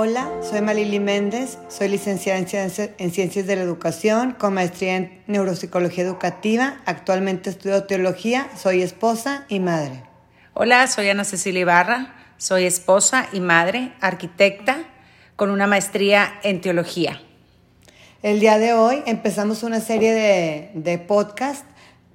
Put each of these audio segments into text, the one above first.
Hola, soy Malili Méndez, soy licenciada en Ciencias de la Educación con maestría en Neuropsicología Educativa. Actualmente estudio teología, soy esposa y madre. Hola, soy Ana Cecilia Ibarra, soy esposa y madre, arquitecta con una maestría en teología. El día de hoy empezamos una serie de, de podcasts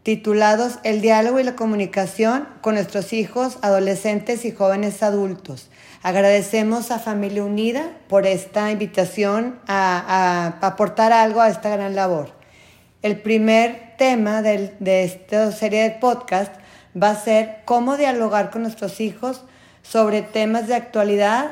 titulados El diálogo y la comunicación con nuestros hijos, adolescentes y jóvenes adultos. Agradecemos a Familia Unida por esta invitación a, aportar algo a esta gran labor. El primer tema de esta serie de podcast va a ser cómo dialogar con nuestros hijos sobre temas de actualidad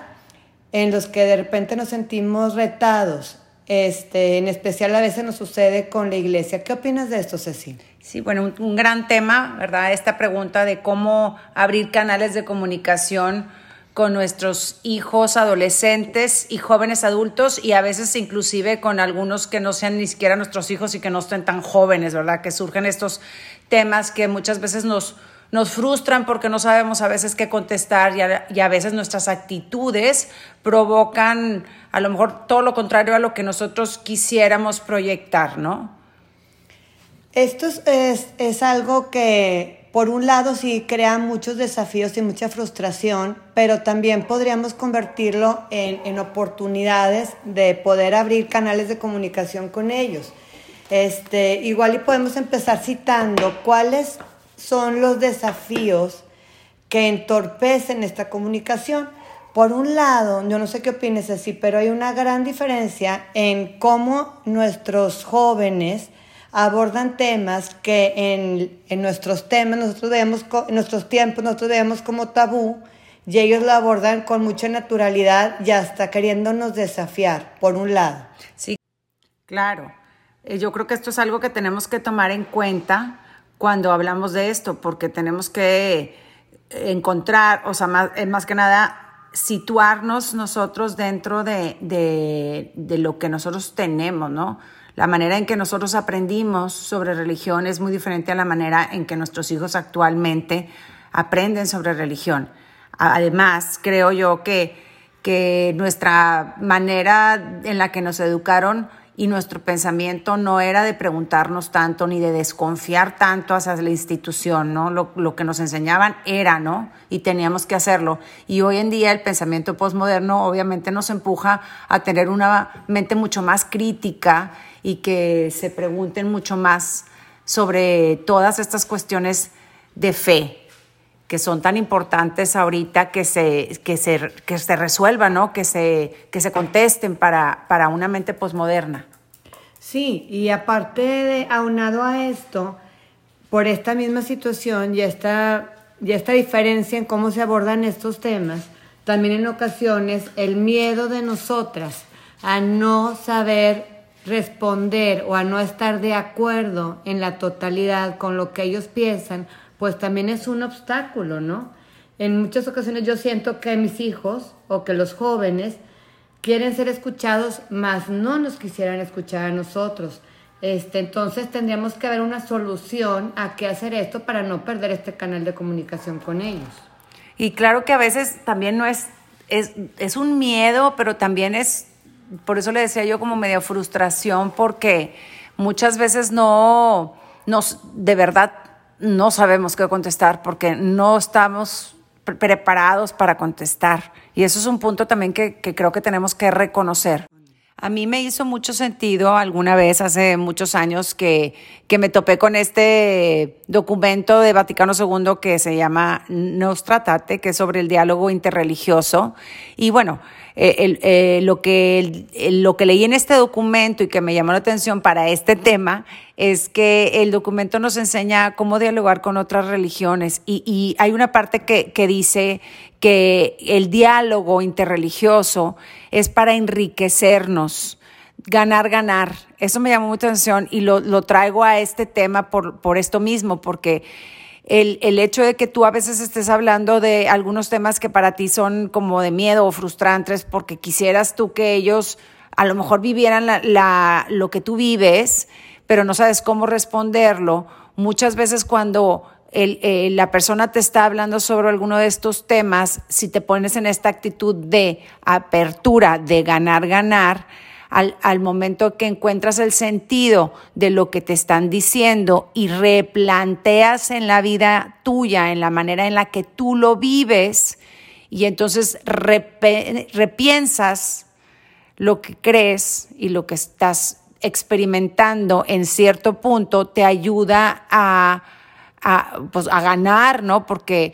en los que de repente nos sentimos retados. Este, en especial a veces nos sucede con la iglesia. ¿Qué opinas de esto, Ceci? Sí, bueno, un, un gran tema, ¿verdad? Esta pregunta de cómo abrir canales de comunicación con nuestros hijos adolescentes y jóvenes adultos y a veces inclusive con algunos que no sean ni siquiera nuestros hijos y que no estén tan jóvenes, ¿verdad? Que surgen estos temas que muchas veces nos, nos frustran porque no sabemos a veces qué contestar y a, veces nuestras actitudes provocan a lo mejor todo lo contrario a lo que nosotros quisiéramos proyectar, ¿no? Esto es, es, es algo que por un lado sí crea muchos desafíos y mucha frustración, pero también podríamos convertirlo en, en, oportunidades de poder abrir canales de comunicación con ellos. Este, igual y podemos empezar citando cuáles son los desafíos que entorpecen esta comunicación. Por un lado, yo no sé qué opines así, pero hay una gran diferencia en cómo nuestros jóvenes abordan temas que en, en nuestros temas, nosotros vemos, en nuestros tiempos, nosotros vemos como tabú y ellos lo abordan con mucha naturalidad y hasta queriéndonos desafiar, por un lado. Sí, claro. Eh, yo creo que esto es algo que tenemos que tomar en cuenta cuando hablamos de esto, porque tenemos que encontrar, o sea, más, más que nada, situarnos nosotros dentro de, de, de lo que nosotros tenemos, ¿no? La manera en que nosotros aprendimos sobre religión es muy diferente a la manera en que nuestros hijos actualmente aprenden sobre religión. Además, creo yo que, que nuestra manera en la que nos educaron y nuestro pensamiento no era de preguntarnos tanto ni de desconfiar tanto hacia la institución, ¿no? Lo, lo, que nos enseñaban era, ¿no? Y teníamos que hacerlo. Y hoy en día el pensamiento postmoderno obviamente nos empuja a tener una mente mucho más crítica y que se pregunten mucho más sobre todas estas cuestiones de fe que son tan importantes ahorita que se, que se, que se resuelvan, ¿no? que, se, que se contesten para, para una mente posmoderna. Sí, y aparte de aunado a esto, por esta misma situación y esta, y esta diferencia en cómo se abordan estos temas, también en ocasiones el miedo de nosotras a no saber responder o a no estar de acuerdo en la totalidad con lo que ellos piensan, pues también es un obstáculo, ¿no? En muchas ocasiones yo siento que mis hijos o que los jóvenes quieren ser escuchados, mas no nos quisieran escuchar a nosotros. Este, entonces tendríamos que haber una solución a qué hacer esto para no perder este canal de comunicación con ellos. Y claro que a veces también no es, es, es un miedo, pero también es, por eso le decía yo como media frustración, porque muchas veces no, nos, de verdad no sabemos qué contestar porque no estamos preparados para contestar. Y eso es un punto también que, creo que tenemos que reconocer. A mí me hizo mucho sentido alguna vez, hace muchos años, que, que me topé con este documento de Vaticano II que se llama Nos Tratate, que es sobre el diálogo interreligioso. Y bueno, eh, eh, lo, que, lo que leí en este documento y que me llamó la atención para este tema es que el documento nos enseña cómo dialogar con otras religiones y, hay una parte que, que, dice que el diálogo interreligioso es para enriquecernos, ganar, ganar. Eso me llamó mucha atención y lo, lo traigo a este tema por, por esto mismo, porque el, el, hecho de que tú a veces estés hablando de algunos temas que para ti son como de miedo o frustrantes porque quisieras tú que ellos a lo mejor vivieran la, lo que tú vives, pero no sabes cómo responderlo. Muchas veces cuando el, eh, la persona te está hablando sobre alguno de estos temas, si te pones en esta actitud de apertura, de ganar, ganar, al, al, momento que encuentras el sentido de lo que te están diciendo y replanteas en la vida tuya, en la manera en la que tú lo vives, y entonces repiensas lo que crees y lo que estás experimentando en cierto punto, te ayuda a, a, pues, a ganar, ¿no? Porque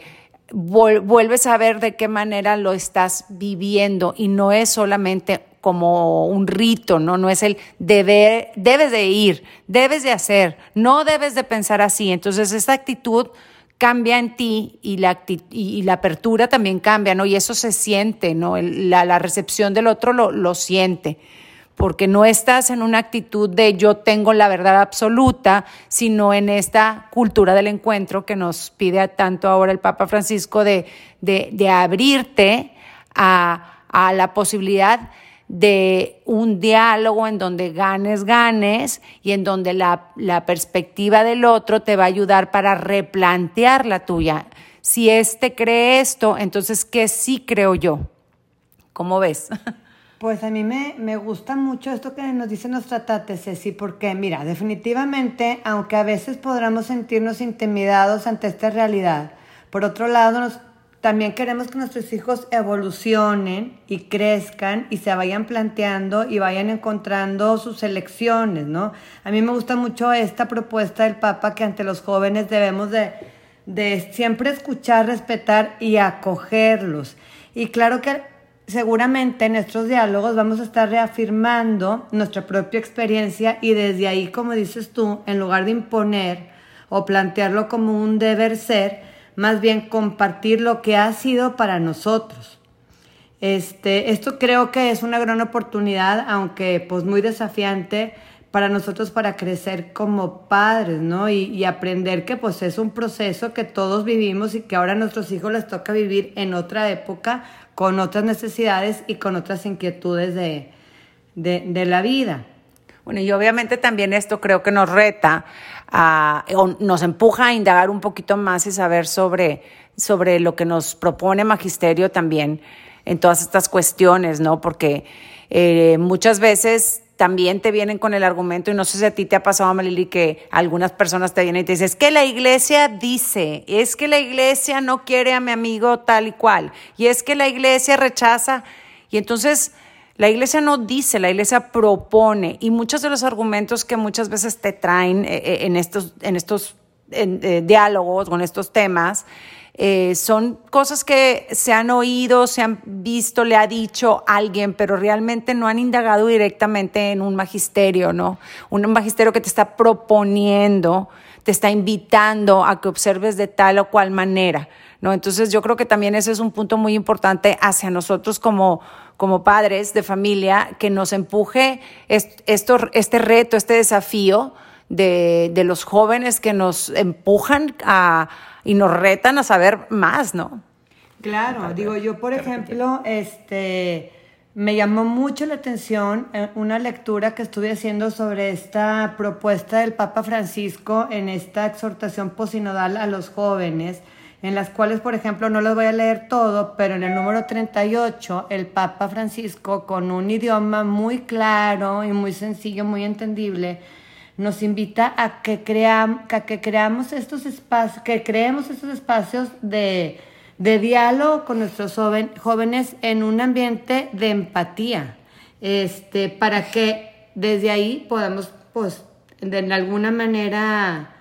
vuelves a ver de qué manera lo estás viviendo y no es solamente como un rito, ¿no? No es el deber, debes de ir, debes de hacer, no debes de pensar así. Entonces, esa actitud cambia en ti y la, y la apertura también cambia, ¿no? Y eso se siente, ¿no? la, recepción del otro lo, lo siente porque no estás en una actitud de yo tengo la verdad absoluta, sino en esta cultura del encuentro que nos pide tanto ahora el Papa Francisco de, de, de abrirte a, a la posibilidad de un diálogo en donde ganes, ganes y en donde la, la, perspectiva del otro te va a ayudar para replantear la tuya. Si éste cree esto, entonces, ¿qué sí creo yo? ¿Cómo ves? Pues a mí me, me gusta mucho esto que nos dice nuestra tate, Ceci, porque mira, definitivamente, aunque a veces podamos sentirnos intimidados ante esta realidad, por otro lado, nos también queremos que nuestros hijos evolucionen y crezcan y se vayan planteando y vayan encontrando sus elecciones, ¿no? A mí me gusta mucho esta propuesta del Papa que ante los jóvenes debemos de, de siempre escuchar, respetar y acogerlos. Y claro que seguramente en nuestros diálogos vamos a estar reafirmando nuestra propia experiencia y desde ahí, como dices tú, en lugar de imponer o plantearlo como un deber ser, más bien compartir lo que ha sido para nosotros. Este, esto creo que es una gran oportunidad, aunque pues muy desafiante para nosotros para crecer como padres, ¿no? Y, y, aprender que pues es un proceso que todos vivimos y que ahora a nuestros hijos les toca vivir en otra época, con otras necesidades y con otras inquietudes de, de, de la vida. Bueno, y obviamente también esto creo que nos reta nos empuja a indagar un poquito más y saber sobre, sobre lo que nos propone Magisterio también en todas estas cuestiones, ¿no? Porque eh, muchas veces también te vienen con el argumento, y no sé si a ti te ha pasado, Malili, que algunas personas te vienen y te dicen, es que la iglesia dice, es que la iglesia no quiere a mi amigo tal y cual, y es que la iglesia rechaza, y entonces la iglesia no dice, la iglesia propone y muchos de los argumentos que muchas veces te traen eh, eh, en estos, en estos eh, diálogos con estos temas son cosas que se han oído, se han visto, le ha dicho alguien, pero realmente no han indagado directamente en un magisterio, ¿no? Un magisterio que te está proponiendo, te está invitando a que observes de tal o cual manera, ¿no? Entonces yo creo que también ese es un punto muy importante hacia nosotros como como padres de familia que nos empuje esto, este reto, este desafío de, de, los jóvenes que nos empujan a, y nos retan a saber más, ¿no? Claro, digo yo, por ejemplo, este, me llamó mucho la atención eh, una lectura que estuve haciendo sobre esta propuesta del Papa Francisco en esta exhortación posinodal a los jóvenes en las cuales, por ejemplo, no los voy a leer todo, pero en el número 38, el Papa Francisco, con un idioma muy claro y muy sencillo, muy entendible, nos invita a que, creamos estos espacios, que creemos estos espacios de, de diálogo con nuestros jóvenes en un ambiente de empatía, este, para que desde ahí podamos, pues, de alguna manera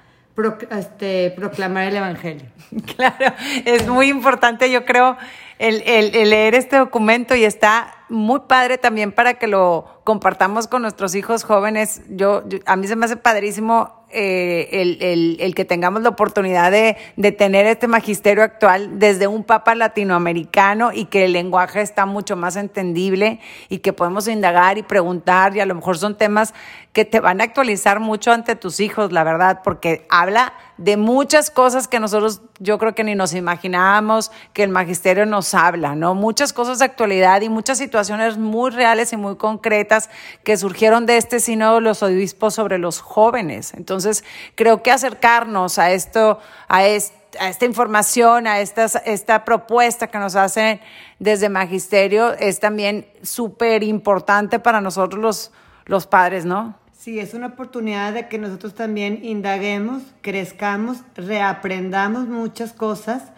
este, proclamar el Evangelio. Claro, es muy importante, yo creo, el, leer este documento y está muy padre también para que lo compartamos con nuestros hijos jóvenes. Yo, a mí se me hace padrísimo eh, el, el, que tengamos la oportunidad de, de, tener este magisterio actual desde un papa latinoamericano y que el lenguaje está mucho más entendible y que podemos indagar y preguntar y a lo mejor son temas que te van a actualizar mucho ante tus hijos, la verdad, porque habla de muchas cosas que nosotros yo creo que ni nos imaginábamos que el magisterio nos habla, ¿no? Muchas cosas de actualidad y muchas situaciones muy reales y muy concretas que surgieron de este sínodo de los obispos sobre los jóvenes. Entonces, creo que acercarnos a esto, a esta información, a estas, esta propuesta que nos hacen desde Magisterio es también súper importante para nosotros los padres, ¿no? Sí, es una oportunidad de que nosotros también indaguemos, crezcamos, reaprendamos muchas cosas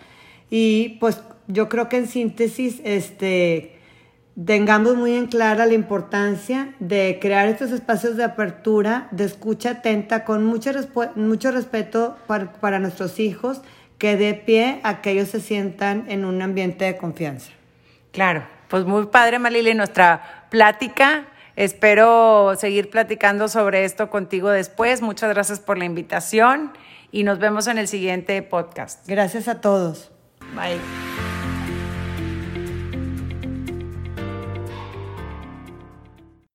y pues yo creo que en síntesis este, tengamos muy en clara la importancia de crear estos espacios de apertura, de escucha atenta, con mucho, mucho respeto para, para nuestros hijos, que dé pie a que ellos se sientan en un ambiente de confianza. Claro, pues muy padre, Malili, nuestra plática. Espero seguir platicando sobre esto contigo después. Muchas gracias por la invitación y nos vemos en el siguiente podcast. Gracias a todos. Bye.